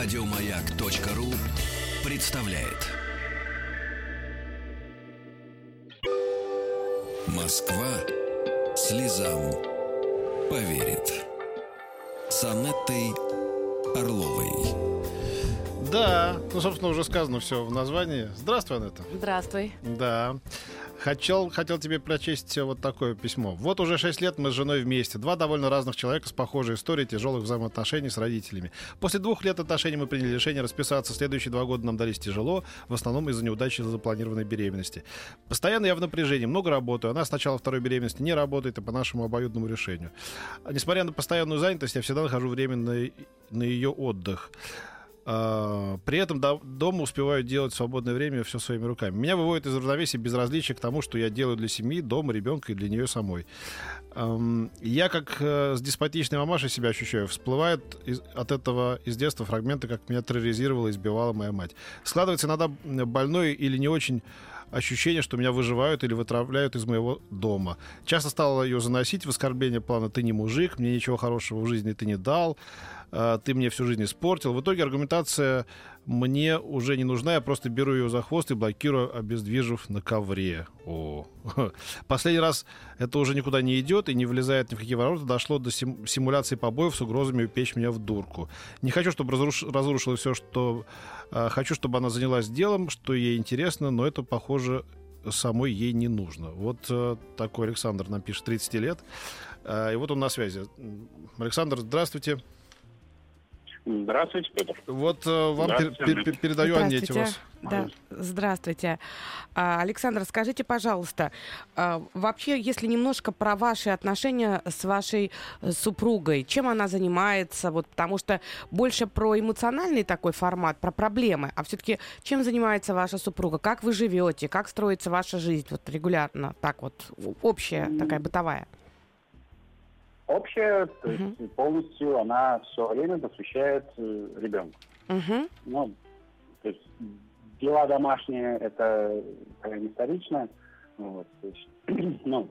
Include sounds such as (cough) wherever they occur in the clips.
Радиомаяк.ру представляет. Москва слезам поверит. С Анеттой Орловой. Да, ну, собственно, уже сказано все в названии. Здравствуй, Анетта. Здравствуй. Да. Хотел, хотел тебе прочесть вот такое письмо. Вот уже 6 лет мы с женой вместе. Два довольно разных человека с похожей историей тяжелых взаимоотношений с родителями. После двух лет отношений мы приняли решение расписаться. Следующие два года нам дались тяжело, в основном из-за неудачи запланированной беременности. Постоянно я в напряжении, много работаю. Она с начала второй беременности не работает и по нашему обоюдному решению. Несмотря на постоянную занятость, я всегда нахожу время на, на ее отдых. А, при этом дома успеваю делать в свободное время все своими руками. Меня выводит из равновесия безразличие к тому, что я делаю для семьи, дома, ребенка и для нее самой. Я как э, с деспотичной мамашей себя ощущаю. Всплывают от этого из детства фрагменты, как меня терроризировала избивала моя мать. Складывается иногда больной или не очень ощущение, что меня выживают или вытравляют из моего дома. Часто стала ее заносить в оскорбление плана «ты не мужик, мне ничего хорошего в жизни ты не дал». А, ты мне всю жизнь испортил. В итоге аргументация мне уже не нужна, я просто беру ее за хвост и блокирую, обездвижив на ковре. О. (laughs) Последний раз это уже никуда не идет и не влезает ни в какие ворота. Дошло до сим- симуляции побоев с угрозами упечь меня в дурку. Не хочу, чтобы разруш- разрушила все, что... Э, хочу, чтобы она занялась делом, что ей интересно, но это, похоже, самой ей не нужно. Вот э, такой Александр нам пишет 30 лет. Э, и вот он на связи. Александр, здравствуйте. Здравствуйте, Петр. Вот э, вам пер, пер, передаю Аннете вас. Да, здравствуйте. А, Александр, скажите, пожалуйста, а, вообще, если немножко про ваши отношения с вашей э, супругой, чем она занимается, вот, потому что больше про эмоциональный такой формат, про проблемы, а все-таки чем занимается ваша супруга, как вы живете, как строится ваша жизнь вот регулярно, так вот, общая такая бытовая? Общая, то uh-huh. есть полностью она все время посвящает э, ребенку. Uh-huh. Ну, то есть дела домашние это крайне вторично. Вот, то есть, (clears throat) ну,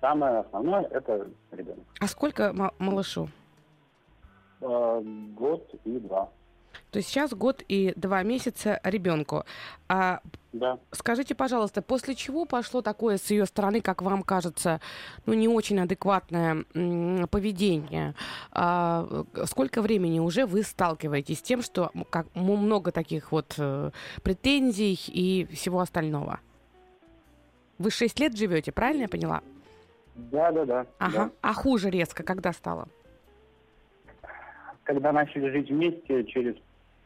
самое основное это ребенок. А сколько малышу? Э, год и два. То есть сейчас год и два месяца ребенку. А да. Скажите, пожалуйста, после чего пошло такое с ее стороны, как вам кажется, ну не очень адекватное поведение? А, сколько времени уже вы сталкиваетесь с тем, что как много таких вот э, претензий и всего остального? Вы шесть лет живете, правильно я поняла? Да, да, да. Ага. Да. А хуже резко, когда стало? Когда начали жить вместе, через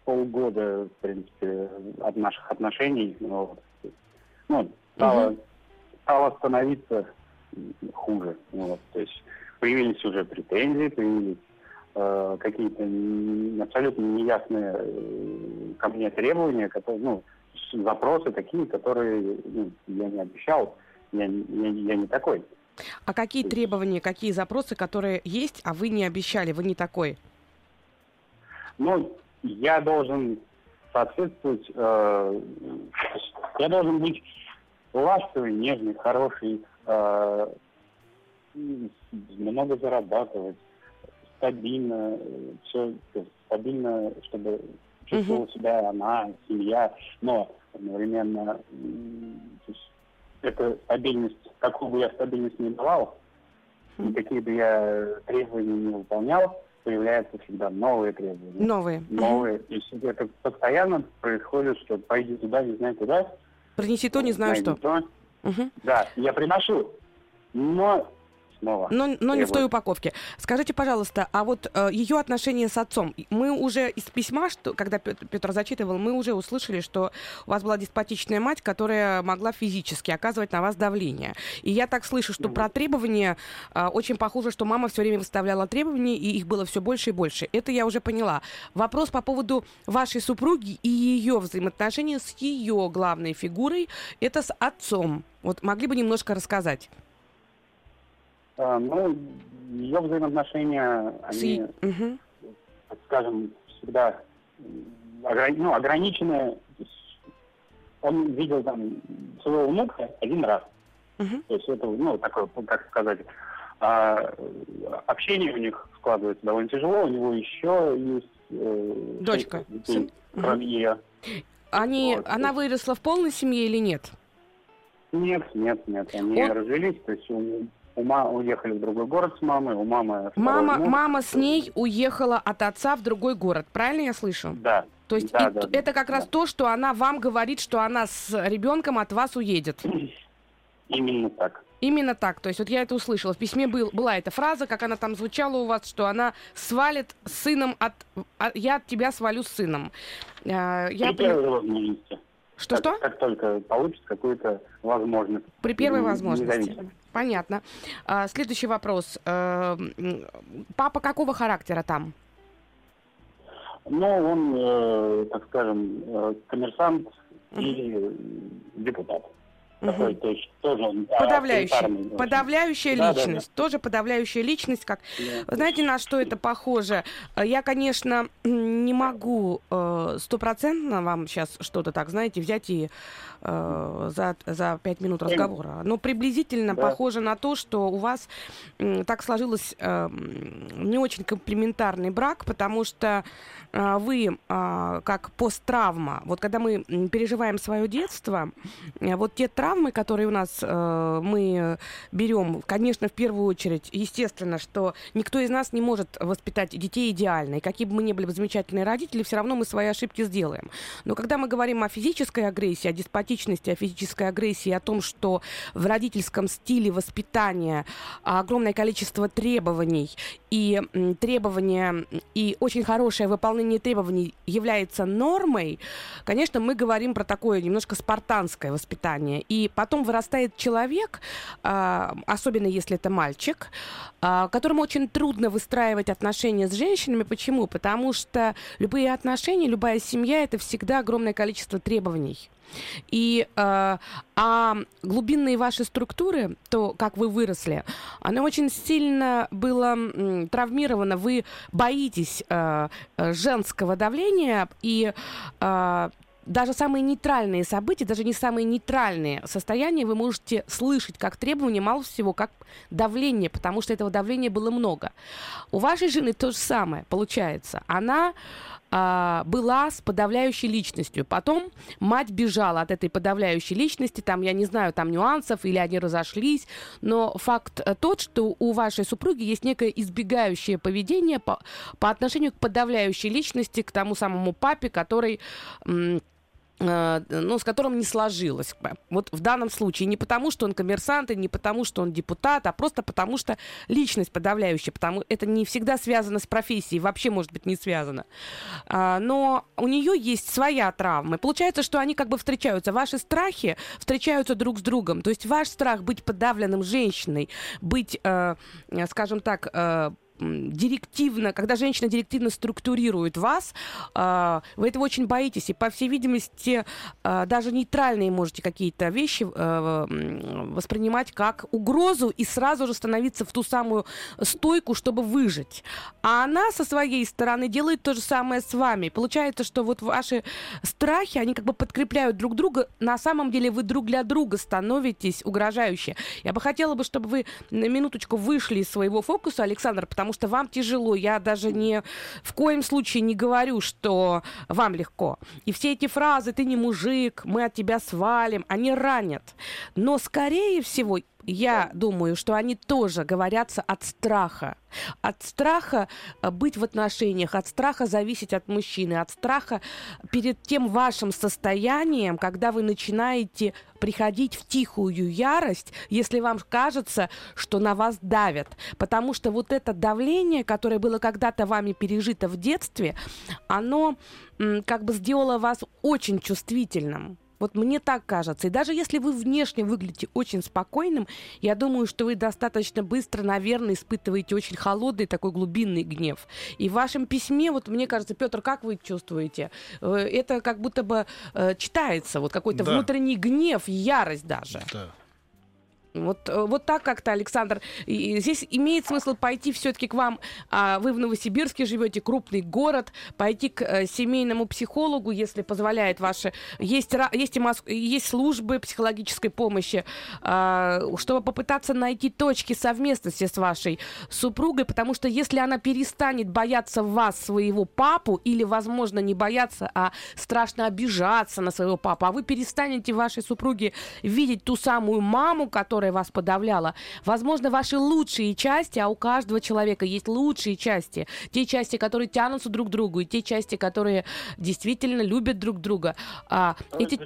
полгода, в принципе, от наших отношений. Вот. Ну, стало, угу. стало становиться хуже. Вот. То есть появились уже претензии, появились э, какие-то абсолютно неясные э, ко мне требования, которые, ну, запросы такие, которые ну, я не обещал, я, я, я не такой. А какие требования, какие запросы, которые есть, а вы не обещали, вы не такой? Ну, я должен соответствовать, э, я должен быть ласковый, нежный, хороший, э, много зарабатывать, стабильно, все стабильно, чтобы чувствовала uh-huh. себя она, семья, но одновременно эта стабильность, какую бы я стабильность не давал, uh-huh. какие бы я требования не выполнял, появляются всегда новые требования. Новые. Новые. Есть это постоянно происходит, что пойди туда, не знаю куда. Принеси то, не знаю что. То. Угу. Да, я приношу, но снова. Но, но не в той упаковке. Скажите, пожалуйста, а вот э, ее отношения с отцом, мы уже из письма, что, когда Петр зачитывал, мы уже услышали, что у вас была деспотичная мать, которая могла физически оказывать на вас давление. И я так слышу, что mm-hmm. про требования э, очень похоже, что мама все время выставляла требования, и их было все больше и больше. Это я уже поняла. Вопрос по поводу вашей супруги и ее взаимоотношения с ее главной фигурой, это с отцом. Вот могли бы немножко рассказать? А, ну, ее взаимоотношения, они, угу. так скажем, всегда ограни- ну, ограничены. Он видел там своего внука один раз. Угу. То есть это, ну, такое, как сказать, а, общение у них складывается довольно тяжело. У него еще есть э, Дочка. детей, кроме ее. Они, Вот. она выросла в полной семье или нет? Нет, нет, нет, они Он- развелись, то есть у, у ма- уехали в другой город с мамой, у мамы... Мама, муж. мама с ней уехала от отца в другой город, правильно я слышу? Да, То есть Да, и да, это как раз да. то, что она вам говорит, что она с ребенком от вас уедет. именно так. Именно так. То есть вот я это услышала. В письме был, была эта фраза, как она там звучала у вас, что она свалит сыном от... а- я от тебя свалю с сыном. А, Я При первой возможности. Что-что? Как, как только получится какую-то возможность. При первой возможности. независимо. Понятно. А, следующий вопрос. Э, Папа какого характера там? Ну, он, э, так скажем, э, коммерсант и э, Такой, то есть тоже а, Подавляющая, подавляющая Да, да, да. личность. Тоже подавляющая личность, как Да. Знаете, на что это похоже? Э, Я, конечно, не могу э, стопроцентно вам сейчас что-то так, знаете, взять и э, за, за пять минут разговора. Но приблизительно Да. похоже на то, что у вас м, так сложилось э, не очень комплементарный брак, потому что э, вы э, как посттравма, вот когда мы переживаем свое детство, э, вот те травмы, которые у нас э, мы берем, конечно, в первую очередь, естественно, что никто из нас не может воспитать детей идеально. И какие бы мы ни были бы замечательные родители, все равно мы свои ошибки сделаем. Но когда мы говорим о физической агрессии, о деспотичности, о физической агрессии, о том, что в родительском стиле воспитания огромное количество требований и требования, и очень хорошее выполнение требований является нормой, конечно, мы говорим про такое немножко спартанское воспитание. И потом вырастает человек, а, особенно если это мальчик, а, которому очень трудно выстраивать отношения с женщинами. Почему? Потому что любые отношения, любая семья это всегда огромное количество требований. И э, а глубинные ваши структуры, то, как вы выросли, оно очень сильно было м, травмировано. Вы боитесь э, э, женского давления и э, даже самые нейтральные события, даже не самые нейтральные состояния вы можете слышать как требование, мало всего, как давление, потому что этого давления было много. У вашей жены то же самое получается. Она а, была с подавляющей личностью. Потом мать бежала от этой подавляющей личности. Там, я не знаю, там нюансов, или они разошлись. Но факт э, тот, что у вашей супруги есть некое избегающее поведение по, по отношению к подавляющей личности, к тому самому папе, который... м, ну, с которым не сложилось. Вот в данном случае не потому, что он коммерсант, и не потому, что он депутат, а просто потому, что личность подавляющая. Потому это не всегда связано с профессией, вообще, может быть, не связано. А, но у нее есть своя травма. Получается, что они как бы встречаются. Ваши страхи встречаются друг с другом. То есть ваш страх быть подавленным женщиной, быть, э, э, скажем так, э, директивно, когда женщина директивно структурирует вас, э, вы этого очень боитесь. И, по всей видимости, э, даже нейтральные можете какие-то вещи э, воспринимать как угрозу и сразу же становиться в ту самую стойку, чтобы выжить. А она со своей стороны делает то же самое с вами. Получается, что вот ваши страхи, они как бы подкрепляют друг друга. На самом деле вы друг для друга становитесь угрожающие. Я бы хотела бы, чтобы вы на минуточку вышли из своего фокуса, Александр, потому что вам тяжело. Я даже не в коем случае не говорю, что вам легко. И все эти фразы «ты не мужик», «мы от тебя свалим», они ранят. Но, скорее всего, я думаю, что они тоже говорятся от страха. От страха э, быть в отношениях, от страха зависеть от мужчины, от страха перед тем вашим состоянием, когда вы начинаете приходить в тихую ярость, если вам кажется, что на вас давят. Потому что вот это давление, которое было когда-то вами пережито в детстве, оно как бы сделало вас очень чувствительным. Вот мне так кажется. И даже если вы внешне выглядите очень спокойным, я думаю, что вы достаточно быстро, наверное, испытываете очень холодный такой глубинный гнев. И в вашем письме, вот мне кажется, Петр, как вы чувствуете? Э, Это как будто бы э, читается, вот какой-то Да. внутренний гнев, ярость даже. Да. Вот, э, вот так как-то, Александр. И здесь имеет смысл пойти все-таки к вам. А вы в Новосибирске живете, крупный город, пойти к э, семейному психологу, если позволяет ваши... Есть, есть, и моск... есть службы психологической помощи, э, чтобы попытаться найти точки совместности с вашей супругой, потому что если она перестанет бояться вас, своего папу, или, возможно, не бояться, а страшно обижаться на своего папу, а вы перестанете вашей супруге видеть ту самую маму, которая которая вас подавляла. Возможно, ваши лучшие части, а у каждого человека есть лучшие части. Те части, которые тянутся друг к другу, и те части, которые действительно любят друг друга. А, эти...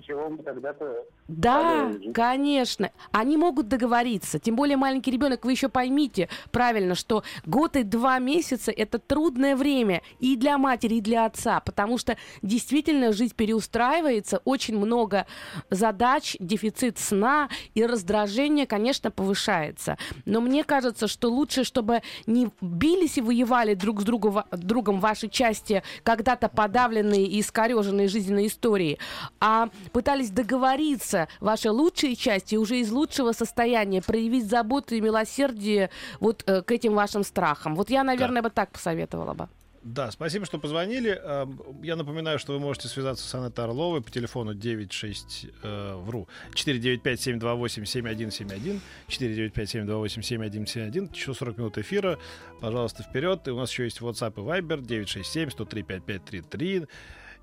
Да, конечно. Они могут договориться. Тем более маленький ребенок, вы еще поймите правильно, что год и два месяца это трудное время и для матери, и для отца, потому что действительно жизнь переустраивается, очень много задач, дефицит сна и раздражение, конечно, повышается. Но мне кажется, что лучше, чтобы не бились и воевали друг с другом, другом ваши части, когда-то подавленные и искореженные жизненной истории, а пытались договориться ваши лучшие части уже из лучшего состояния проявить заботу и милосердие вот э, к этим вашим страхам. Вот я, наверное, да. бы так посоветовала бы. Да, спасибо, что позвонили. Эм, я напоминаю, что вы можете связаться с Анетой Орловой по телефону 96, э, вру, 495-728-7171, 495-728-7171, еще 40 минут эфира. Пожалуйста, вперед. И у нас еще есть WhatsApp и Viber 967-103-5533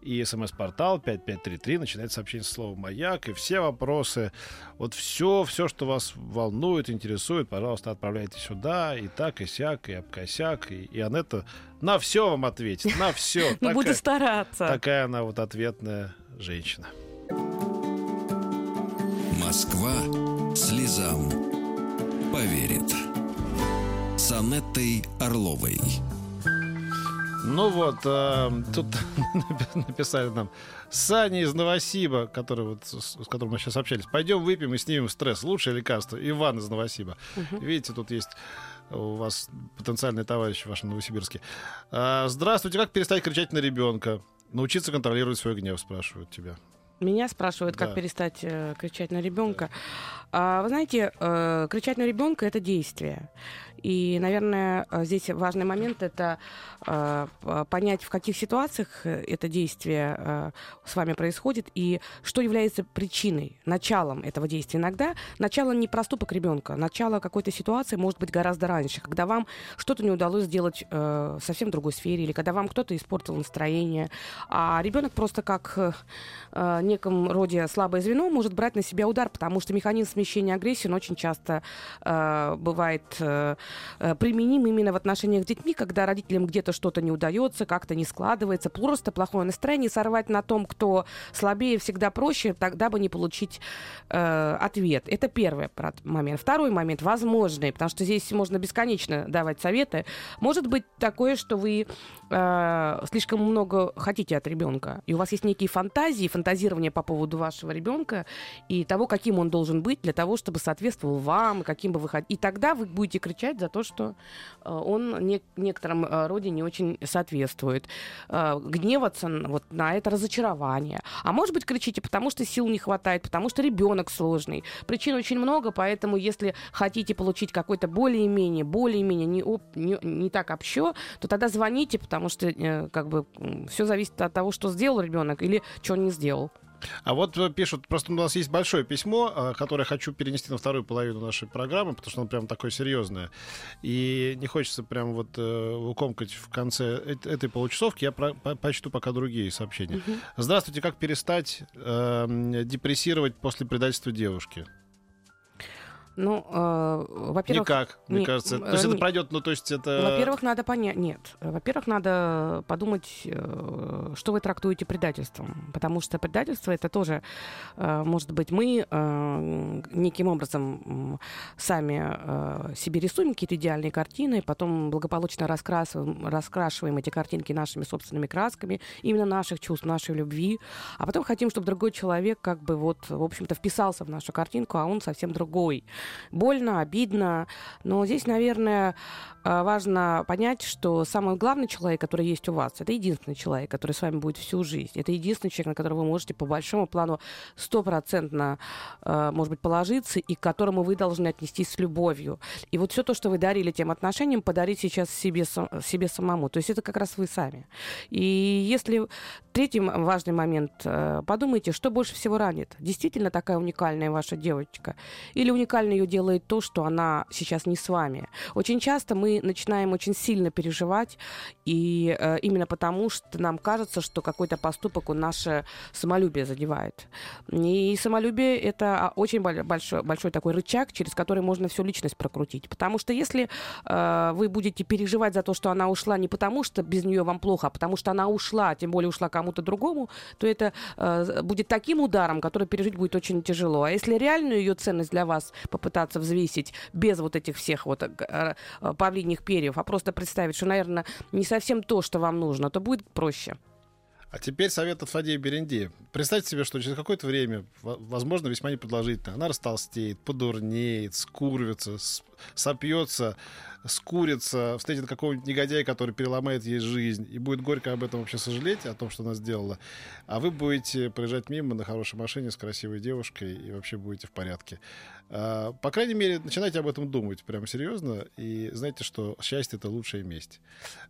и смс-портал 5533. Начинается сообщение с словом «Маяк». И все вопросы, вот все, все, что вас волнует, интересует, пожалуйста, отправляйте сюда. И так, и сяк, и обкосяк. И, и Анетта на все вам ответит, на все. (laughs) Ну, буду стараться. Такая она вот ответная женщина. Москва слезам поверит. С Анеттой Орловой. Ну вот, э, тут (laughs) написали нам Саня из Новосиба, который вот, с, с которым мы сейчас общались. Пойдем выпьем и снимем стресс. Лучшее лекарство. Иван из Новосиба. Угу. Видите, тут есть у вас потенциальный товарищ в вашем Новосибирске. А, здравствуйте, как перестать кричать на ребенка? Научиться контролировать свой гнев, спрашивают тебя. Меня спрашивают, как да. перестать э, кричать на ребенка. Да. А, вы знаете, э, кричать на ребенка это действие. И, наверное, э, здесь важный момент это э, понять, в каких ситуациях э, это действие с вами происходит и что является причиной, началом этого действия. Иногда начало не проступок ребенка, начало какой-то ситуации может быть гораздо раньше, когда вам что-то не удалось сделать в совсем другой сфере, или когда вам кто-то испортил настроение, а ребенок просто как неком роде слабое звено может брать на себя удар, потому что механизм смещения агрессии, он очень часто э, бывает Э, применим именно в отношениях с детьми, когда родителям где-то что-то не удается, как-то не складывается, просто плохое настроение, сорвать на том, кто слабее, всегда проще, тогда бы не получить э, ответ. Это первый момент. Второй момент, возможный, потому что здесь можно бесконечно давать советы. Может быть такое, что вы э, слишком много хотите от ребенка, и у вас есть некие фантазии, фантазирования по поводу вашего ребенка и того, каким он должен быть для того, чтобы соответствовал вам, каким бы вы хотели. И тогда вы будете кричать за то, что э, он не, некотором э, роде не очень соответствует. Э, гневаться вот на это разочарование. А может быть, кричите, потому что сил не хватает, потому что ребенок сложный. Причин очень много, поэтому если хотите получить какой-то более-менее, более-менее не, не, не так общо, то тогда звоните, потому что как бы все зависит от того, что сделал ребенок или что он не сделал. А вот э, пишут, просто у нас есть большое письмо, э, которое хочу перенести на вторую половину нашей программы, потому что оно прям такое серьезное. И не хочется прям вот э, укомкать в конце этой получасовки. Я про, по, почту пока другие сообщения. Угу. Здравствуйте, как перестать э, депрессировать после предательства девушки? Ну, э, во-первых... Никак, мне не, кажется. То есть не, это пройдет, ну, то есть это... Во-первых, надо понять... Нет. Во-первых, надо подумать, э, что вы трактуете предательством. Потому что предательство это тоже, э, может быть, мы э, неким образом сами э, себе рисуем какие-то идеальные картины, потом благополучно раскрасываем, раскрашиваем эти картинки нашими собственными красками, именно наших чувств, нашей любви, а потом хотим, чтобы другой человек как бы вот, в общем-то, вписался в нашу картинку, а он совсем другой. Больно, обидно. Но здесь, наверное, а, важно понять, что самый главный человек, который есть у вас, это единственный человек, который с вами будет всю жизнь. Это единственный человек, на которого вы можете по большому плану стопроцентно, а, может быть, положиться, и к которому вы должны отнестись с любовью. И вот все то, что вы дарили тем отношениям, подарить сейчас себе, себе самому. То есть это как раз вы сами. И если третий важный момент, а, подумайте, что больше всего ранит. Действительно такая уникальная ваша девочка? Или уникально ее делает то, что она сейчас не с вами? Очень часто мы начинаем очень сильно переживать, и э, именно потому, что нам кажется, что какой-то поступок у наше самолюбие задевает. И самолюбие это а, очень большой, большой такой рычаг, через который можно всю личность прокрутить. Потому что если э, вы будете переживать за то, что она ушла не потому, что без нее вам плохо, а потому что она ушла, тем более ушла кому-то другому, то это э, будет таким ударом, который пережить будет очень тяжело. А если реальную ее ценность для вас попытаться взвесить без вот этих всех вот э, павлиньих передних перьев, а просто представить, что, наверное, не совсем то, что вам нужно, то будет проще. А теперь совет от Фадея Беренди. Представьте себе, что через какое-то время, возможно, весьма непродолжительно, она растолстеет, подурнеет, скурвится, сопьется, скурится, встретит какого-нибудь негодяя, который переломает ей жизнь, и будет горько об этом вообще сожалеть, о том, что она сделала. А вы будете проезжать мимо на хорошей машине с красивой девушкой и вообще будете в порядке. А, по крайней мере, начинайте об этом думать прямо серьезно, и знаете, что счастье — это лучшая месть.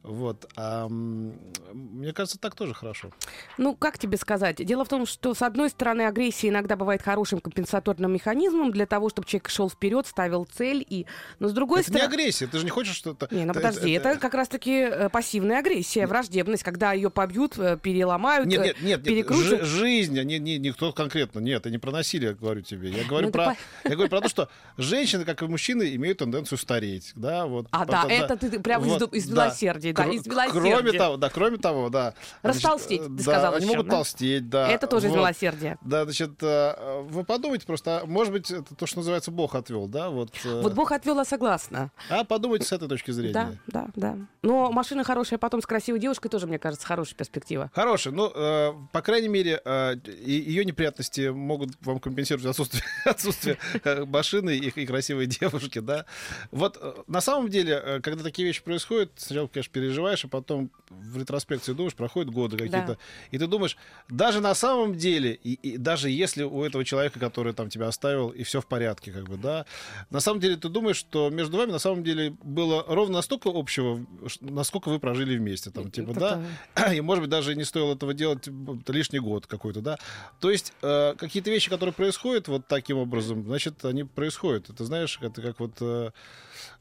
Вот. А, мне кажется, так тоже хорошо. Ну, как тебе сказать? Дело в том, что, с одной стороны, агрессия иногда бывает хорошим компенсаторным механизмом для того, чтобы человек шел вперед, ставил цель, и... но с другой это стороны... не агрессия, ты же не хочешь что-то... Не, ну подожди, это, это... как раз-таки э, пассивная агрессия, враждебность, когда ее побьют, э, переломают, нет, нет, нет, перекрутят. Ж- жизнь, не, не, никто конкретно, нет, я не про насилие говорю тебе, я говорю ну, про... По... Я говорю про то, что женщины, как и мужчины, имеют тенденцию стареть, да, вот. А, да, это ты прям вот, из, из милосердия, да, из милосердия. Кроме того, да, кроме того, да. Растолстеть, ты сказал они могут толстеть, да. Это тоже из милосердия. Да, значит, э, вы подумайте просто, а, может быть, это то, что называется Бог отвел, да, вот. Э. Вот Бог отвел, я согласна. А подумайте с этой точки зрения. Да, да, да. Но машина хорошая, потом с красивой девушкой тоже, мне кажется, хорошая перспектива. Хорошая, ну, э, по крайней мере, э, ее неприятности могут вам компенсировать отсутствие, (laughs) отсутствие э, машины и, и красивой девушки, да. Вот э, на самом деле, э, когда такие вещи происходят, сначала, конечно, переживаешь, а потом в ретроспекции думаешь, проходят годы какие-то, да. и ты думаешь, даже на самом деле, и, и даже если у этого человека, который там тебя оставил, и все в порядке, как бы, да, на самом деле ты думаешь, что между вами на самом деле было ровно настолько общего, насколько вы прожили вместе, там, типа, да, (clears throat) и, может быть, даже не стоило этого делать лишний год какой-то, да. То есть э, какие-то вещи, которые происходят вот таким образом, значит, они происходят. Это, знаешь, это как вот э,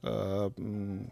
э,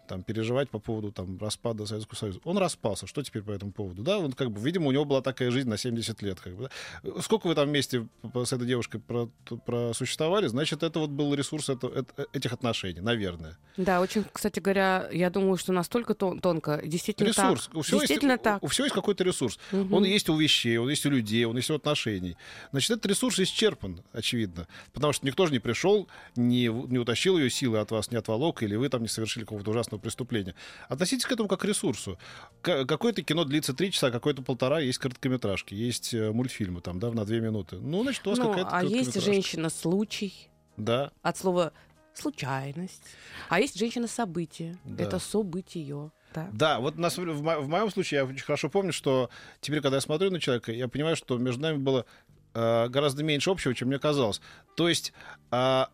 там, переживать по поводу там, распада Советского Союза. Он распался. Что теперь по этому поводу? Да, он, как бы, видимо, у него была такая жизнь на 70 лет. Как бы, да? Сколько вы там вместе с этой девушкой про, просуществовали, значит, это вот был ресурс это, это, этих отношений, наверное. Да, очень, кстати говоря, я думаю, что настолько тон, тонко. Действительно ресурс. так. У всего Действительно есть, так. У, у всего есть какой-то ресурс. Угу. Он есть у вещей, он есть у людей, он есть у отношений. Значит, этот ресурс исчерпан, очевидно. Потому что никто же не пришел, не, не утащил ее силы от вас, не отволок, или вы там не совершили какого-то ужасного преступления. Относитесь к этому как к ресурсу. Какое-то кино длится три часа, какое-то полтора, есть короткометражки, есть э, мультфильмы там, да, на две минуты. Ну, значит, у вас ну, какая-то А есть женщина-случай. Да. От слова случайность. А есть женщина-событие. Да. Это событие. Да. Да, вот нас, в, мо- в моем случае я очень хорошо помню, что теперь, когда я смотрю на человека, я понимаю, что между нами было э, гораздо меньше общего, чем мне казалось. То есть э,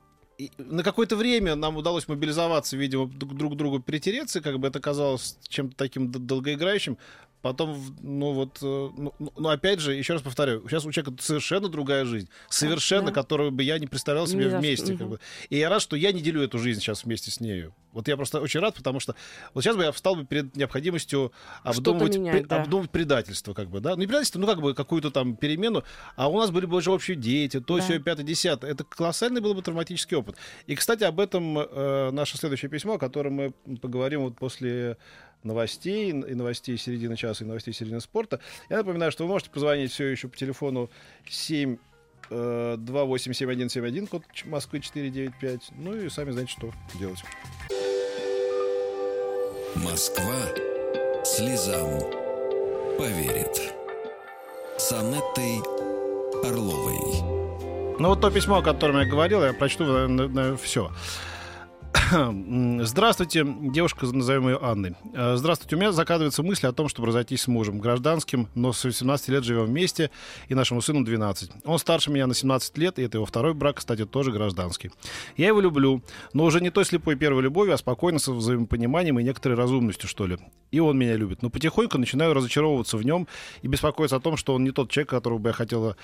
на какое-то время нам удалось мобилизоваться, видимо, друг к другу притереться, как бы это казалось чем-то таким долгоиграющим. Потом, ну вот, э, ну, ну, опять же, еще раз повторяю, сейчас у человека совершенно другая жизнь, совершенно, да. которую бы я не представлял себе за вместе. Как бы. И я рад, что я не делю эту жизнь сейчас вместе с нею. Вот я просто очень рад, потому что вот сейчас бы я встал бы перед необходимостью обдумывать, менять, пре- да. обдумывать предательство, как бы, да. Ну, не предательство, ну, как бы какую-то там перемену, а у нас были бы уже общие дети, то, Да. все, пятое, десятое. Это колоссальный был бы травматический опыт. И, кстати, об этом э, наше следующее письмо, о котором мы поговорим вот после новостей, и новостей середины часа, и новостей середины спорта. Я напоминаю, что вы можете позвонить все еще по телефону 7 э, 287171, код Ч- Москвы 495. Ну и сами знаете, что делать. Москва слезам поверит. С Анеттой Орловой. Ну вот то письмо, о котором я говорил, я прочту наверное, все. Здравствуйте, девушка, назовем ее Анной. Э, здравствуйте, у меня закадывается мысль о том, чтобы разойтись с мужем, гражданским, но с 18 лет живем вместе, и нашему сыну 12. Он старше меня на 17 лет, и это его второй брак, кстати, тоже гражданский. Я его люблю, но уже не той слепой первой любовью, а спокойно, со взаимопониманием и некоторой разумностью, что ли. И он меня любит. Но потихоньку начинаю разочаровываться в нем и беспокоиться о том, что он не тот человек, которого бы я хотела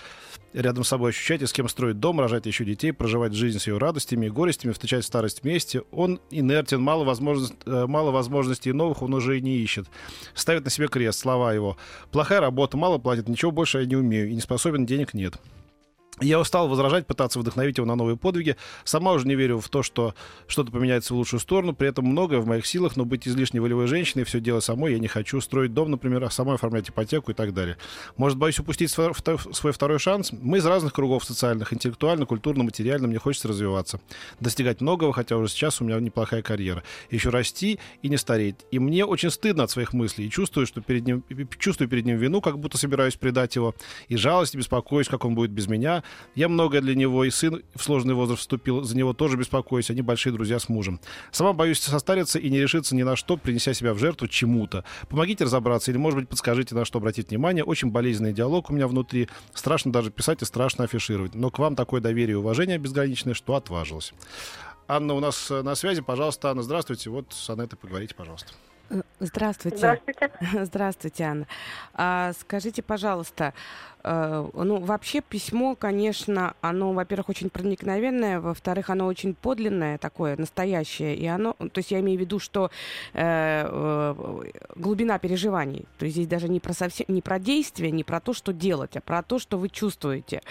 рядом с собой ощущать, и с кем строить дом, рожать еще детей, проживать жизнь с ее радостями и горестями, встречать старость вместе, он инертен, мало, возможность, э, мало возможностей новых он уже и не ищет. Ставит на себе крест, слова его. Плохая работа, мало платит, ничего больше я не умею и не способен, денег нет. Я устал возражать, пытаться вдохновить его на новые подвиги. Сама уже не верю в то, что что-то поменяется в лучшую сторону. При этом многое в моих силах, но быть излишне волевой женщиной, все делать самой я не хочу. Строить дом, например, а самой оформлять ипотеку и так далее. Может, боюсь упустить свой второй шанс? Мы из разных кругов социальных, интеллектуально, культурно, материально. Мне хочется развиваться. Достигать многого, хотя уже сейчас у меня неплохая карьера. Еще расти и не стареть. И мне очень стыдно от своих мыслей. И чувствую, что перед ним, чувствую перед ним вину, как будто собираюсь предать его. И жалость, и беспокоюсь, как он будет без меня. Я многое для него, и сын в сложный возраст вступил, за него тоже беспокоюсь, они большие друзья с мужем. Сама боюсь состариться и не решиться ни на что, принеся себя в жертву чему-то. Помогите разобраться или, может быть, подскажите, на что обратить внимание. Очень болезненный диалог у меня внутри. Страшно даже писать и страшно афишировать. Но к вам такое доверие и уважение безграничное, что отважилась. Анна у нас э, на связи. Пожалуйста, Анна, здравствуйте. Вот с Анетой поговорите, пожалуйста. Э, здравствуйте. Здравствуйте. (laughs) Здравствуйте, Анна. А, скажите, пожалуйста, Э, ну, вообще письмо, конечно, оно, во-первых, очень проникновенное, во-вторых, оно очень подлинное такое, настоящее, и оно, то есть я имею в виду, что э, э, глубина переживаний, то есть здесь даже не про совсем, не про действие, не про то, что делать, а про то, что вы чувствуете.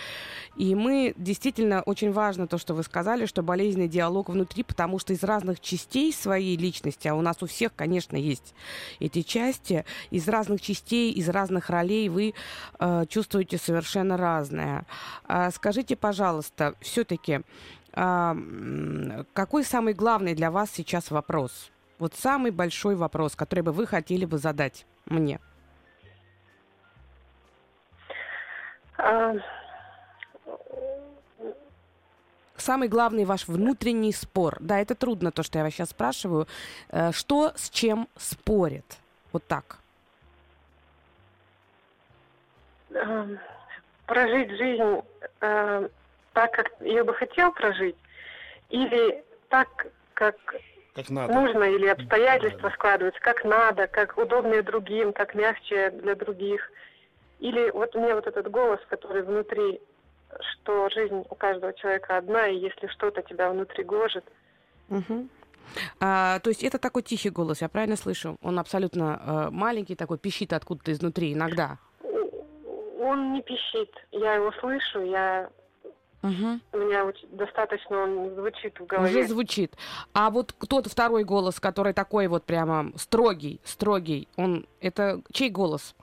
И мы, действительно, очень важно то, что вы сказали, что болезненный диалог внутри, потому что из разных частей своей личности, а у нас у всех, конечно, есть эти части, из разных частей, из разных ролей вы э, чувствуете совершенно разное. А, скажите, пожалуйста, все-таки, а, какой самый главный для вас сейчас вопрос? Вот самый большой вопрос, который бы вы хотели бы задать мне. А... Самый главный ваш внутренний спор. Да, это трудно, то, что я вас сейчас спрашиваю. Э, что с чем спорит? Вот так. Эм, прожить жизнь э, так, как ее бы хотел прожить, или так, как, как надо. нужно, или обстоятельства да. складываются, как надо, как удобнее другим, как мягче для других. Или вот мне вот этот голос, который внутри, что жизнь у каждого человека одна, и если что-то тебя внутри гложет. Угу. А, то есть это такой тихий голос, я правильно слышу? Он абсолютно э, маленький, такой пищит откуда-то изнутри иногда. Он не пищит. Я его слышу, я Угу. У меня достаточно он звучит в голове. Уже звучит. А вот тот второй голос, который такой вот прямо строгий, строгий, он это чей голос?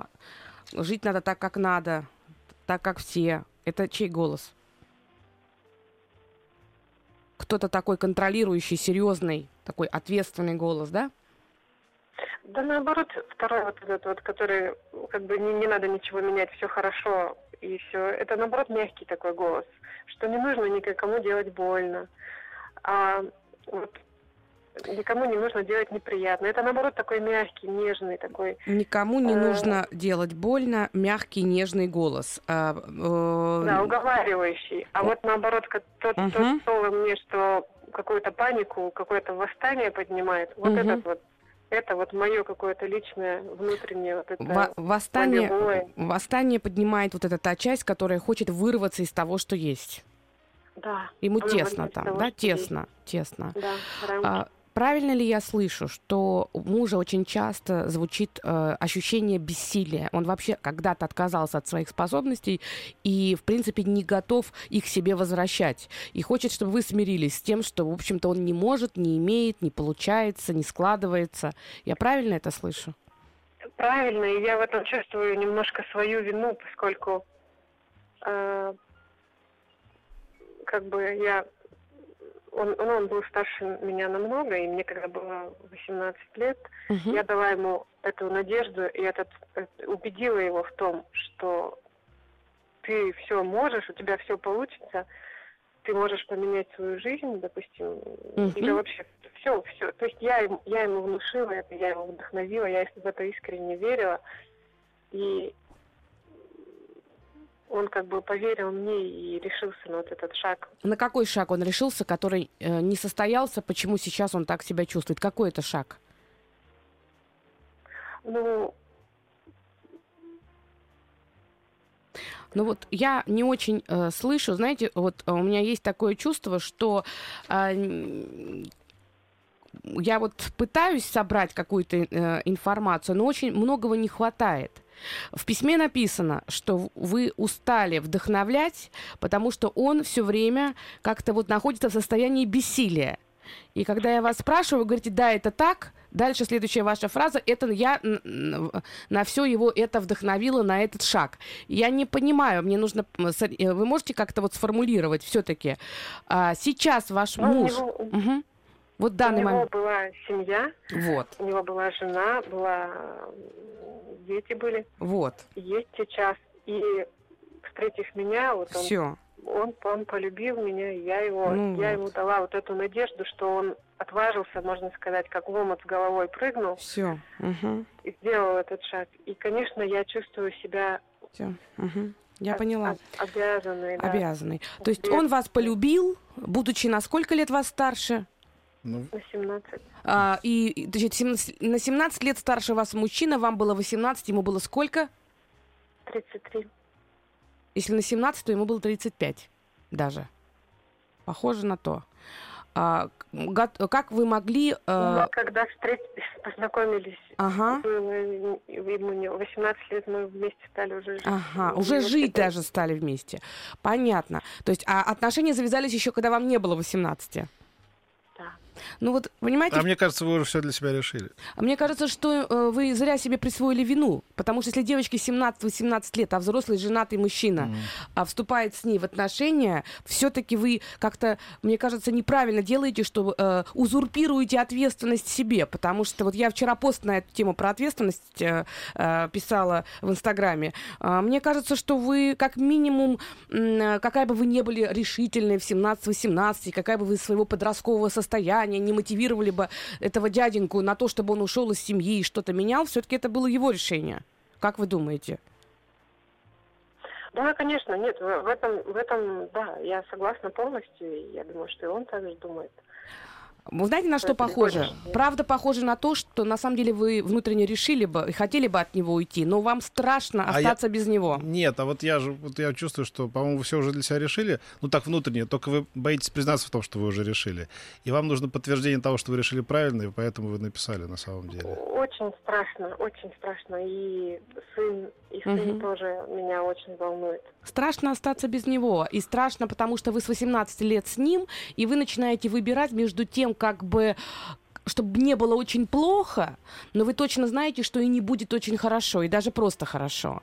Жить надо так, как надо, так, как все. Это чей голос? Кто-то такой контролирующий, серьезный, такой ответственный голос, да? Да наоборот, второй вот этот вот, который как бы не, не надо ничего менять, все хорошо и все. Это наоборот мягкий такой голос, что не нужно никому делать больно. А вот никому не нужно делать неприятно. Это наоборот такой мягкий, нежный такой. Никому не э... нужно делать больно, мягкий, нежный голос. А, э... Да, уговаривающий. А вот наоборот, тот, угу. тот слово мне, что какую-то панику, какое-то восстание поднимает, вот угу. этот вот это вот мое какое-то личное внутреннее вот это Во восстание, восстание поднимает вот эта та часть, которая хочет вырваться из того, что есть. Да. Ему тесно там, того, да, тесно, есть. тесно. Да, а, Правильно ли я слышу, что у мужа очень часто звучит э, ощущение бессилия? Он вообще когда-то отказался от своих способностей и, в принципе, не готов их себе возвращать. И хочет, чтобы вы смирились с тем, что, в общем-то, он не может, не имеет, не получается, не складывается. Я правильно это слышу? Правильно, и я в этом чувствую немножко свою вину, поскольку э, как бы я он, он, он был старше меня намного, и мне когда было 18 лет, угу. я дала ему эту надежду и этот, убедила его в том, что ты все можешь, у тебя все получится, ты можешь поменять свою жизнь, допустим, mm-hmm. или вообще все, все. То есть я, я ему внушила это, я его вдохновила, я в это искренне верила. И он как бы поверил мне и решился на вот этот шаг. На какой шаг он решился, который э, не состоялся? Почему сейчас он так себя чувствует? Какой это шаг? Ну, Ну вот я не очень э, слышу, знаете, вот у меня есть такое чувство, что э, я вот пытаюсь собрать какую-то э, информацию, но очень многого не хватает. В письме написано, что вы устали вдохновлять, потому что он все время как-то вот находится в состоянии бессилия. И когда я вас спрашиваю, вы говорите, да, это так, дальше следующая ваша фраза, это я на все его это вдохновила на этот шаг. Я не понимаю, мне нужно, э, вы можете как-то вот сформулировать все-таки, а, сейчас ваш ну, муж... Него... Угу. Вот данный у него момент. была семья, вот. у него была жена, была дети были. Вот. Есть сейчас. И встретив меня, вот он, Все. он, он полюбил меня, я его, ну, я вот. ему дала вот эту надежду, что он отважился, можно сказать, как в омут с головой прыгнул. Все. Угу. И сделал этот шаг. И, конечно, я чувствую себя Все. Угу. Я поняла. Обязанный, да. Обязанный. То есть он вас полюбил, будучи на сколько лет вас старше? Ну. На 17. А, и значит, 17, на 17 лет старше вас мужчина, вам было 18, ему было сколько? 33. Если на 17, то ему было 35 даже. Pохоже на то. А, как вы могли... А... когда встретились, познакомились, ага. было, ему 18 лет мы вместе стали уже жить. Ага, уже жить даже стали вместе. Понятно. То есть а отношения завязались еще, когда вам не было 18? Ну вот, понимаете... А мне кажется, вы уже все для себя решили. А мне кажется, что э, вы зря себе присвоили вину. Потому что если девочке 17-18 лет, а взрослый женатый мужчина mm. а, вступает с ней в отношения, все-таки вы как-то, мне кажется, неправильно делаете, что э, узурпируете ответственность себе. Потому что вот я вчера пост на эту тему про ответственность э, э, писала в Инстаграме. Э, мне кажется, что вы как минимум, э, какая бы вы ни были решительной в 17-18, какая бы вы своего подросткового состояния, они не мотивировали бы этого дяденьку на то, чтобы он ушел из семьи и что-то менял, все-таки это было его решение. Как вы думаете? Да, конечно, нет, в этом, в этом, да, я согласна полностью, я думаю, что и он также думает. Вы знаете, на что похоже? Правда похоже на то, что на самом деле вы внутренне решили бы и хотели бы от него уйти, но вам страшно а остаться я... без него. Нет, а вот я же вот я чувствую, что, по-моему, вы все уже для себя решили. Ну так внутренне, только вы боитесь признаться в том, что вы уже решили. И вам нужно подтверждение того, что вы решили правильно, и поэтому вы написали на самом деле. Очень страшно, очень страшно. И сын, и сын угу. тоже меня очень волнует. Страшно остаться без него. И страшно, потому что вы с 18 лет с ним, и вы начинаете выбирать между тем, как бы чтобы не было очень плохо, но вы точно знаете, что и не будет очень хорошо, и даже просто хорошо.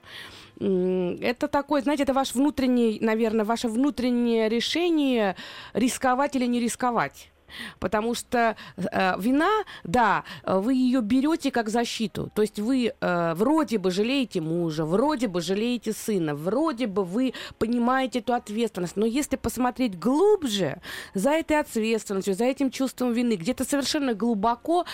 Это такое, знаете, это ваш внутренний, наверное, ваше внутреннее решение рисковать или не рисковать. Потому что э, вина, да, вы ее берете как защиту. То есть вы э, вроде бы жалеете мужа, вроде бы жалеете сына, вроде бы вы понимаете эту ответственность. Но если посмотреть глубже, за этой ответственностью, за этим чувством вины, где-то совершенно глубоко,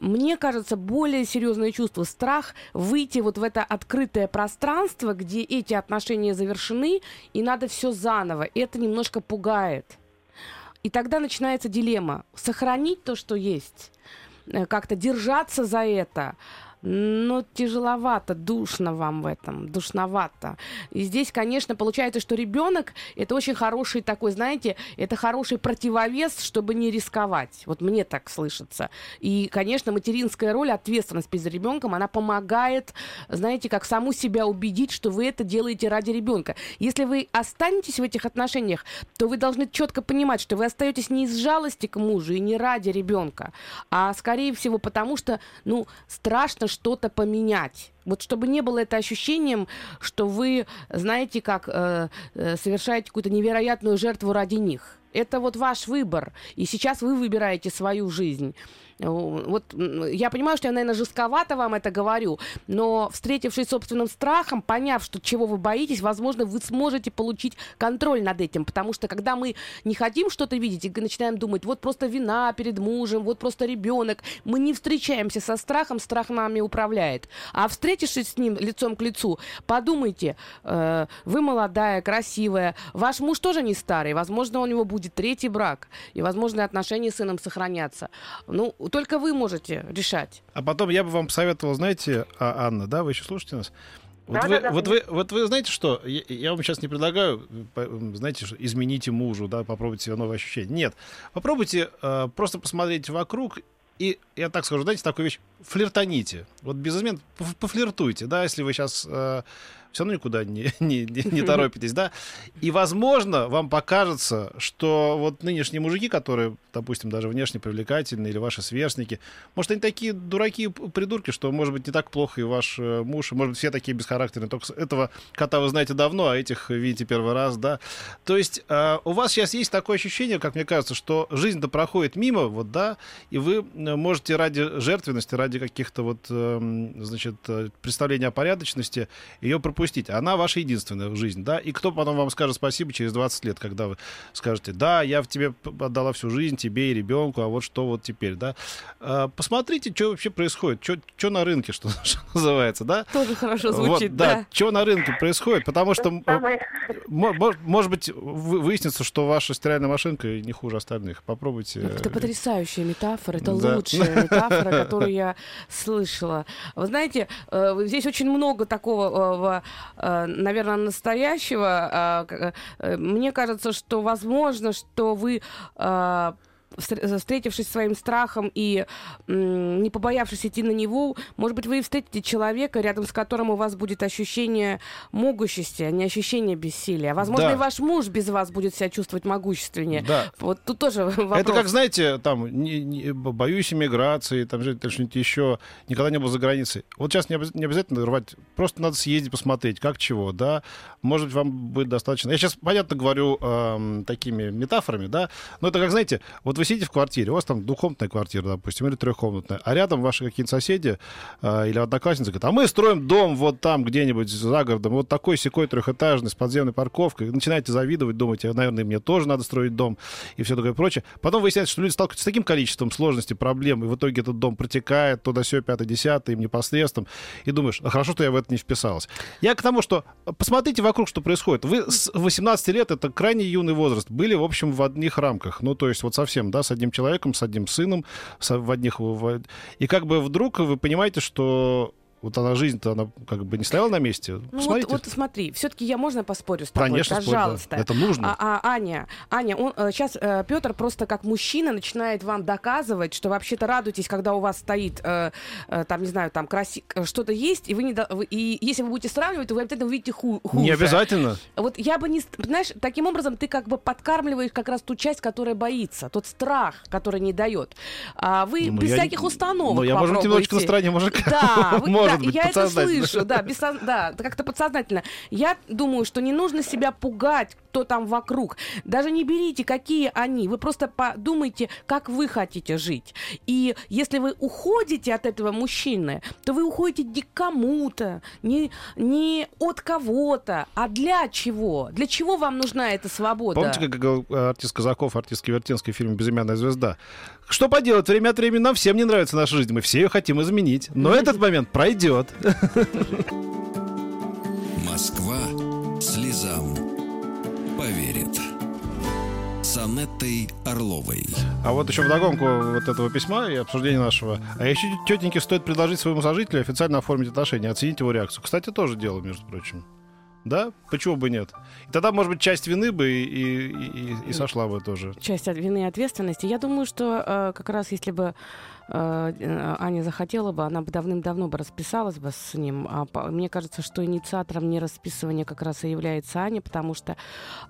мне кажется, более серьезное чувство, страх выйти вот в это открытое пространство, где эти отношения завершены, и надо все заново. Это немножко пугает. И тогда начинается дилемма. Сохранить то, что есть, э, как-то держаться за это, но тяжеловато, душно вам в этом, душновато. И здесь, конечно, получается, что ребенок это очень хороший такой, знаете, это хороший противовес, чтобы не рисковать. Вот мне так слышится. И, конечно, материнская роль, ответственность перед ребенком, она помогает, знаете, как саму себя убедить, что вы это делаете ради ребенка. Если вы останетесь в этих отношениях, то вы должны четко понимать, что вы остаетесь не из жалости к мужу и не ради ребенка, а скорее всего потому, что, ну, страшно, что-то поменять. Вот чтобы не было это ощущением, что вы, знаете, как э, э, совершаете какую-то невероятную жертву ради них. Это вот ваш выбор. И сейчас вы выбираете свою жизнь. Вот я понимаю, что я, наверное, жестковато вам это говорю, но встретившись с собственным страхом, поняв, что чего вы боитесь, возможно, вы сможете получить контроль над этим, потому что когда мы не хотим что-то видеть и начинаем думать, вот просто вина перед мужем, вот просто ребенок, мы не встречаемся со страхом, страх нами управляет. А встретившись с ним лицом к лицу, подумайте, э, вы молодая, красивая, ваш муж тоже не старый, возможно, у него будет третий брак, и, возможно, отношения с сыном сохранятся. Ну, только вы можете решать. А потом я бы вам посоветовал, знаете, а, Анна, да, вы еще слушаете нас? Вот, да, вы, да, да. вот, вы, вот вы знаете что? Я, я вам сейчас не предлагаю, знаете, измените мужу, да, попробуйте себе новые ощущения. Нет, попробуйте э, просто посмотреть вокруг и, я так скажу, знаете, такую вещь, флиртоните. Вот без измен пофлиртуйте, да, если вы сейчас э, все равно никуда не, (laughs) не, не, не торопитесь, да. И, возможно, вам покажется, что вот нынешние мужики, которые, допустим, даже внешне привлекательные, или ваши сверстники, может, они такие дураки придурки, что, может быть, не так плохо и ваш э, муж, может быть, все такие бесхарактерные. Только этого кота вы знаете давно, а этих видите первый раз, да. То есть э, у вас сейчас есть такое ощущение, как мне кажется, что жизнь-то проходит мимо, вот, да, и вы э, можете ради жертвенности, ради каких-то вот, эм, значит, представления о порядочности ее пропустить пропустить. Она ваша единственная жизнь, да? И кто потом вам скажет спасибо через 20 лет, когда вы скажете, да, я в тебе отдала всю жизнь, тебе и ребенку, а вот что вот теперь, да? А, посмотрите, что вообще происходит, что на рынке, что, (laughs) что называется, да? Тоже хорошо звучит, вот, да. да. Что на рынке происходит, потому что, может быть, выяснится, что ваша стиральная машинка не хуже остальных. Попробуйте. Это потрясающая метафора, это да. лучшая метафора, (laughs) которую я слышала. Вы знаете, э, здесь очень много такого Э, наверное, настоящего, э, э, мне кажется, что возможно, что вы встретившись своим страхом и не побоявшись идти на него, может быть, вы и встретите человека, рядом с которым у вас будет ощущение могущести, а не ощущение бессилия. Возможно, да. и ваш муж без вас будет себя чувствовать могущественнее. Да. Вот тут тоже (laughs) вопрос. Это как, знаете, там, не, не, боюсь иммиграции, там, что-нибудь еще, никогда не был за границей. Вот сейчас не, не обязательно рвать, просто надо съездить, посмотреть, как чего, да. Может быть, вам будет достаточно. Я сейчас, понятно, говорю э, такими метафорами, да, но это как, знаете, вот вы сидите в квартире, у вас там двухкомнатная квартира, допустим, или трехкомнатная, а рядом ваши какие-то соседи э, или одноклассницы говорят, а мы строим дом вот там где-нибудь за городом, вот такой секой трехэтажный, с подземной парковкой. Начинаете завидовать, думаете, наверное, мне тоже надо строить дом и все такое прочее. Потом выясняется, что люди сталкиваются с таким количеством сложностей, проблем, и в итоге этот дом протекает туда все пятое, десятое, им непосредством, и думаешь, а хорошо, что я в это не вписалась. Я к тому, что посмотрите вокруг, что происходит. Вы с 18 лет, это крайне юный возраст, были, в общем, в одних рамках. Ну, то есть вот совсем, да, с одним человеком, с одним сыном, в одних... И как бы вдруг вы понимаете, что вот она жизнь-то, она как бы не стояла на месте. Ну, вот, вот смотри, все-таки я можно поспорю с тобой, Конечно, пожалуйста. Спорь, да. Это нужно. А, а, Аня, Аня, он, сейчас э, э Петр просто как мужчина начинает вам доказывать, что вообще-то радуйтесь, когда у вас стоит, э, э, там, не знаю, там краси... Что-то есть, и вы не до... вы, и если вы будете сравнивать, то вы обязательно увидите ху... хуже. Не обязательно. Вот я бы не, знаешь, таким образом ты как бы подкармливаешь как раз ту часть, которая боится, тот страх, который не дает. А вы ну, без я... всяких установок. Ну, я, может быть, немножечко на стороне мужика. Да, (laughs) вы, может быть, я это слышу, да, бессоз... да, как-то подсознательно. Я думаю, что не нужно себя пугать, кто там вокруг. Даже не берите, какие они. Вы просто подумайте, как вы хотите жить. И если вы уходите от этого мужчины, то вы уходите не к кому-то, не, не от кого-то, а для чего? Для чего вам нужна эта свобода? Помните, как говорил э, артист Казаков, артист Кивертинский в фильме «Безымянная звезда»? Что поделать, время от времени нам всем не нравится наша жизнь, мы все ее хотим изменить. Но этот момент пройдет. Москва слезам поверит. С Анеттой Орловой. А вот еще вдогонку вот этого письма и обсуждения нашего. А еще тетеньке стоит предложить своему сожителю официально оформить отношения, оценить его реакцию. Кстати, тоже дело, между прочим. Да? Почему бы нет? И тогда, может быть, часть вины бы и, и, и, и сошла бы тоже. Часть вины и ответственности. Я думаю, что э, как раз если бы Аня захотела бы, она бы давным-давно бы расписалась бы с ним. А мне кажется, что инициатором не расписывания как раз и является Аня, потому что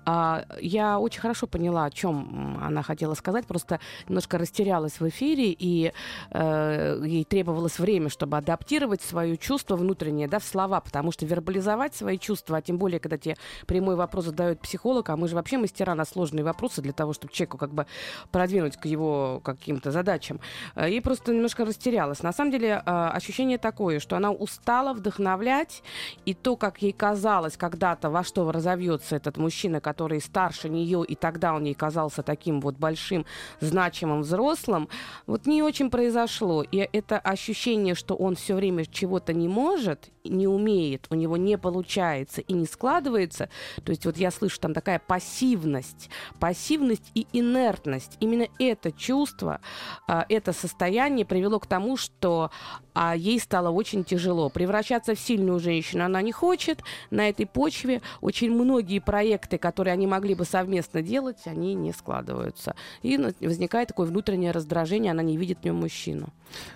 а, я очень хорошо поняла, о чем она хотела сказать, просто немножко растерялась в эфире, и а, ей требовалось время, чтобы адаптировать свое чувство внутреннее да, в слова, потому что вербализовать свои чувства, а тем более, когда тебе прямой вопрос задает психолог, а мы же вообще мастера на сложные вопросы для того, чтобы человеку как бы продвинуть к его каким-то задачам. И просто немножко растерялась. На самом деле э, ощущение такое, что она устала вдохновлять, и то, как ей казалось когда-то, во что разовьется этот мужчина, который старше нее, и тогда он ей казался таким вот большим, значимым взрослым, вот не очень произошло. И это ощущение, что он все время чего-то не может, не умеет, у него не получается и не складывается, то есть вот я слышу там такая пассивность, пассивность и инертность. Именно это чувство, а, это состояние привело к тому, что а, ей стало очень тяжело. Превращаться в сильную женщину она не хочет. На этой почве очень многие проекты, которые они могли бы совместно делать, они не складываются. И возникает такое внутреннее раздражение, она не видит в нем мужчину.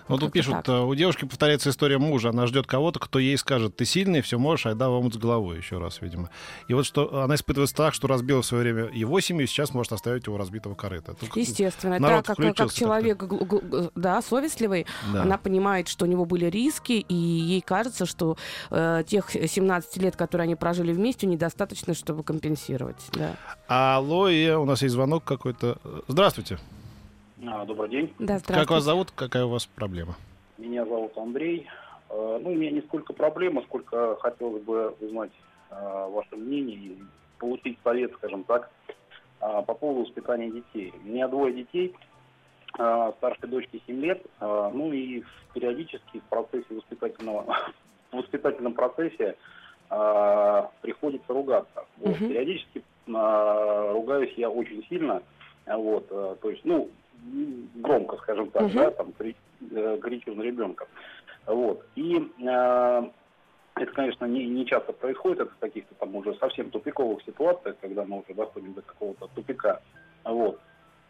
Вот тут пишут, так. Э, у девушки повторяется история мужа, она ждет кого-то, кто ей скажет, ты сильный, все можешь, айда вам с головой еще раз, видимо. И вот что она испытывает страх, что разбила в свое время его семью, сейчас может оставить его разбитого корыта. Тут Естественно, так как, как человек, да, совестливый, да. она понимает, что у него были риски, и ей кажется, что э, тех 17 лет, которые они прожили вместе, недостаточно, чтобы компенсировать. Да. Алло, и у нас есть звонок какой-то. Здравствуйте. А, добрый день. Да, Как вас зовут? Какая у вас проблема? Меня зовут Андрей. Э, ну, у меня не сколько проблема, сколько хотелось бы узнать э, ваше мнение и получить совет, скажем так, э, по поводу воспитания детей. У меня двое детей, старшей дочке 7 лет, ну и периодически в процессе воспитательного, (laughs) в воспитательном процессе приходится ругаться. Вот, периодически ругаюсь я очень сильно, вот, то есть, ну, громко, скажем так, да, там э, кричу на ребенка. Вот. И э, это, конечно, не, не часто происходит, это в каких-то там уже совсем тупиковых ситуациях, когда мы уже доходим до какого-то тупика. Вот.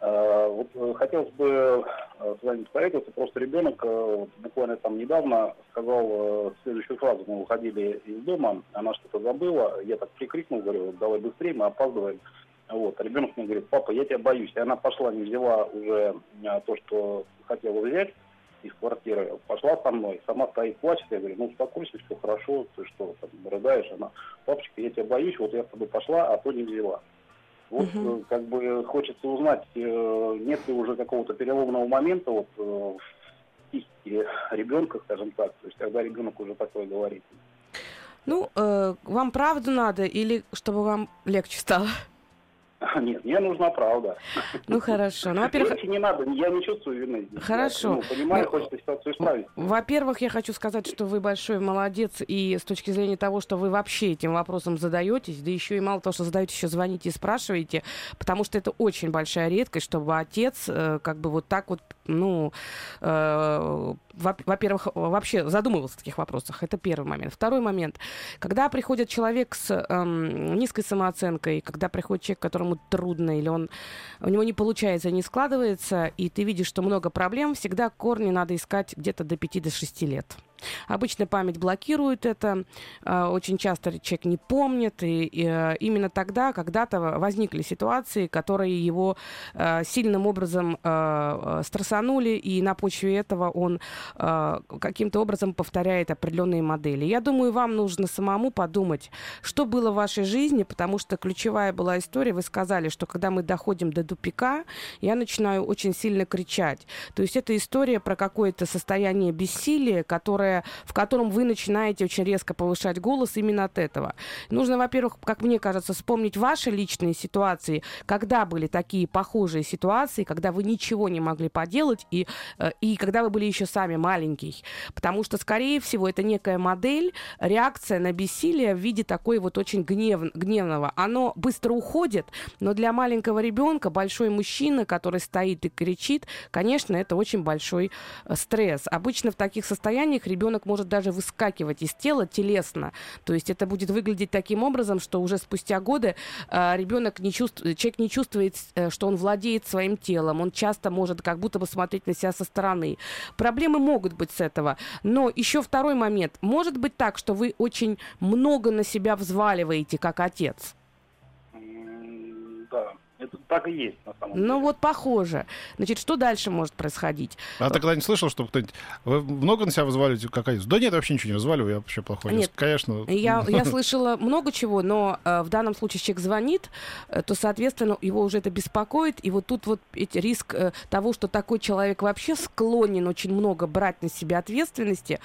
Э, вот э, хотелось бы с вами посоветоваться, просто ребенок э, буквально там недавно сказал следующую фразу, мы выходили из дома, она что-то забыла, я так прикрикнул, говорю, давай быстрее, мы опаздываем. Вот. Ребенок мне говорит, папа, я тебя боюсь. И она пошла, не взяла уже то, что хотела взять из квартиры, пошла со мной, сама стоит, плачет, я говорю, ну успокойся, все хорошо, ты что, там, рыдаешь, она, папочка, я тебя боюсь, вот я с тобой пошла, а то не взяла. Вот угу. как бы хочется узнать, э, нет ли уже какого-то переломного момента вот э, в психике ребенка, скажем так, то есть когда ребенок уже такое говорит. Ну, э, вам правду надо или чтобы вам легче стало? (laughs) Нет, мне нужна правда. Ну хорошо. Ну, во-первых... не надо, я не чувствую вины. Хорошо. Я, ну, понимаю, ну, хочется ситуацию исправить. Во-первых, я хочу сказать, что вы большой молодец, и с точки зрения того, что вы вообще этим вопросом задаетесь, да еще и мало того, что задаете, еще звоните и спрашиваете, потому что это очень большая редкость, чтобы отец э, как бы вот так вот, ну, э, во-первых, вообще задумывался о таких вопросах. Это первый момент. Второй момент. Когда приходит человек с эм, низкой самооценкой, когда приходит человек, которому трудно, или он, у него не получается, не складывается, и ты видишь, что много проблем, всегда корни надо искать где-то до 5-6 лет. Обычно память блокирует это, а, очень часто человек не помнит, и, э, именно тогда когда-то возникли ситуации, которые его а, сильным образом а, стрессанули, и на почве этого он каким-то образом повторяет определенные модели. Я думаю, вам нужно самому подумать, что было в вашей жизни, потому что ключевая была история, вы сказали, что когда мы доходим до тупика, я начинаю очень сильно кричать. То есть это история про какое-то состояние бессилия, которое которое, в котором вы начинаете очень резко повышать голос именно от этого. Нужно, во-первых, как мне кажется, вспомнить ваши личные ситуации, когда были такие похожие ситуации, когда вы ничего не могли поделать, и, э, и когда вы были еще сами маленький. Потому что, скорее всего, это некая модель, реакция на бессилие в виде такой вот очень гнев, гневного. Оно быстро уходит, но для маленького ребенка большой мужчина, который стоит и кричит, конечно, это очень большой э, стресс. Обычно в таких состояниях ребенок может даже выскакивать из тела телесно. То есть это будет выглядеть таким образом, что уже спустя годы э, ребенок не чувствует, человек не чувствует, э, что он владеет своим телом. Он часто может как будто бы смотреть на себя со стороны. Проблемы могут быть с этого. Но еще второй момент. Может быть так, что вы очень много на себя взваливаете, как отец? Да, это так и есть, на самом деле. Ну вот похоже. Значит, что дальше может происходить? А ты когда не слышал, что кто-нибудь... Вы много на себя взваливаете? Какая? Да нет, вообще ничего не взваливаю, я вообще плохой. Нет, конечно. Я, (laughs) я слышала много чего, но э, в данном случае человек звонит, э, то, соответственно, его уже это беспокоит, и вот тут вот эти, риск э, того, что такой человек вообще склонен очень много брать на себя ответственности.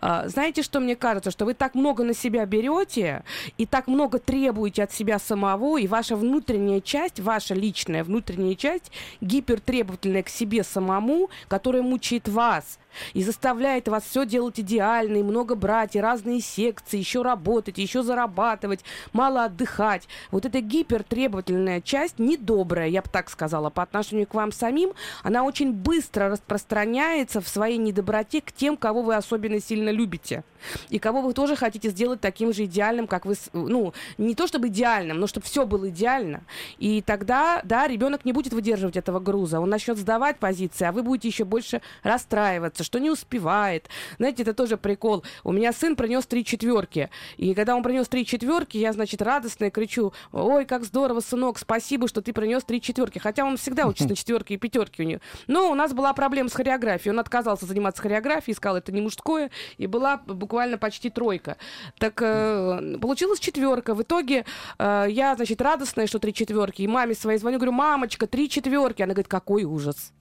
Э, знаете, что мне кажется? Что вы так много на себя берете и так много требуете от себя самого, и ваша внутренняя часть, ваша личная внутренняя часть, гипертребовательная к себе самому, которая мучает вас и заставляет вас все делать идеально, и много брать, и разные секции, еще работать, еще зарабатывать, мало отдыхать. Вот эта гипертребовательная часть, недобрая, я бы так сказала, по отношению к вам самим, она очень быстро распространяется в своей недоброте к тем, кого вы особенно сильно любите. И кого вы тоже хотите сделать таким же идеальным, как вы, ну, не то чтобы идеальным, но чтобы все было идеально. И тогда, да, ребенок не будет выдерживать этого груза, он начнет сдавать позиции, а вы будете еще больше расстраиваться, что не успевает. Знаете, это тоже прикол. У меня сын принес три четверки, и когда он принес три четверки, я, значит, радостно кричу, ой, как здорово, сынок, спасибо, что ты принес три четверки. Хотя он всегда учится (laughs) на четверки и пятерки у него. Но у нас была проблема с хореографией. Он отказался заниматься хореографией, сказал, это не мужское, и была буквально почти тройка. Так э, получилась четверка. В итоге э, я, значит, радостная, что три четверки. И маме своей звоню, говорю, мамочка, три четверки. Она говорит, какой ужас.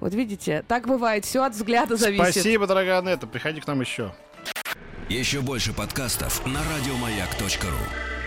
Вот видите, так бывает, все от взгляда зависит. Спасибо, дорогая Анетта, приходи к нам еще. Еще больше подкастов на радиомаяк.ру